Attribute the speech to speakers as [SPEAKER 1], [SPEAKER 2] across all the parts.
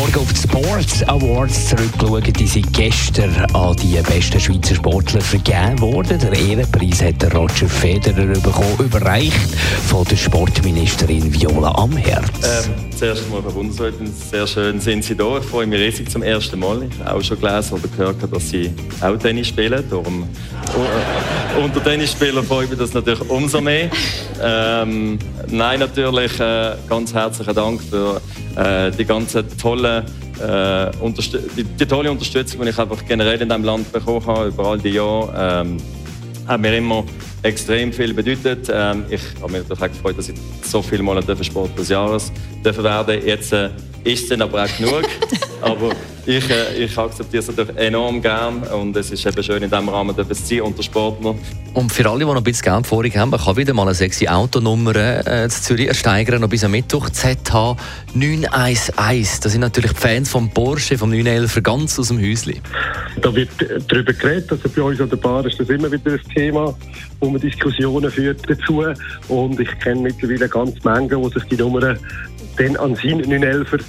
[SPEAKER 1] Morgen auf die Sports Awards zurückgeschaut. Die sind gestern an die besten Schweizer Sportler vergeben worden. Der Ehrenpreis hat Roger Federer bekommen, überreicht von der Sportministerin Viola Amherz.
[SPEAKER 2] Ähm, zuerst einmal Frau Bundesrätin, sehr schön sind Sie da. Ich freue mich riesig zum ersten Mal. Ich habe auch schon gelesen oder gehört, dass Sie auch Tennis spielen. Darum, uh, unter Tennisspielern freue ich mich das natürlich umso mehr. Ähm, nein, natürlich äh, ganz herzlichen Dank für äh, die ganze tolle äh, die, die, tolle Unterstützung, die ich einfach generell in diesem Land bekommen habe über all die Jahre. Ähm, hat mir immer extrem viel bedeutet. Ähm, ich habe mich natürlich gefreut, dass ich so viele Mal Sport des Jahres dürfen werden. Jetzt äh, ist es dann aber auch genug. aber ich, äh, ich akzeptiere es natürlich enorm gern und es ist eben schön in diesem Rahmen zu sein unter Sportler.
[SPEAKER 1] Und für alle, die noch ein bisschen Geld vorig haben, man kann wieder mal eine sexy Autonummer äh, zu Zürich ersteigern, noch bis am Mittwoch ZH 911. Das sind natürlich die Fans vom Porsche, vom 911 ganz aus dem Häuschen.
[SPEAKER 3] Da wird darüber geredet, also bei uns an der Bar ist das immer wieder ein Thema, wo man Diskussionen führt dazu und ich kenne mittlerweile ganz Menge, die sich die Nummern dann an seinen 911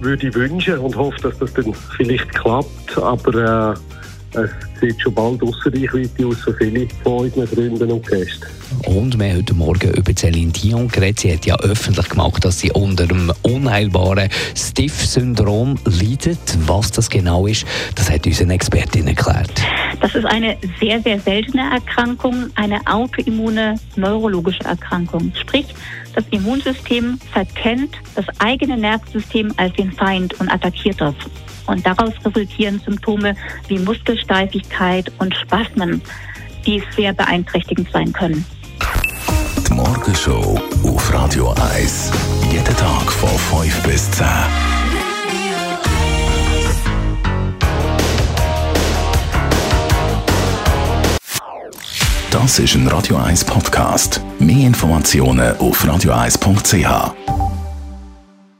[SPEAKER 3] würde ich wünschen und hoffe, dass das dann vielleicht klappt. Aber äh, es sieht schon bald außer Reichweite aus für viele von unseren Freunden und Gästen.
[SPEAKER 1] Und wir haben heute Morgen über Celine Dion geredet. Sie hat ja öffentlich gemacht, dass sie unter dem unheilbaren Stiff-Syndrom leidet. Was das genau ist, das hat unsere Expertin erklärt.
[SPEAKER 4] Das ist eine sehr, sehr seltene Erkrankung, eine autoimmune neurologische Erkrankung. Sprich, das Immunsystem verkennt das eigene Nervensystem als den Feind und attackiert das. Und daraus resultieren Symptome wie Muskelsteifigkeit und Spasmen, die sehr beeinträchtigend sein können.
[SPEAKER 5] Die Morgenshow auf Radio 1. Jeden Tag von 5 bis 10. Das ist ein Radio 1 Podcast. Mehr Informationen auf radio1.ch.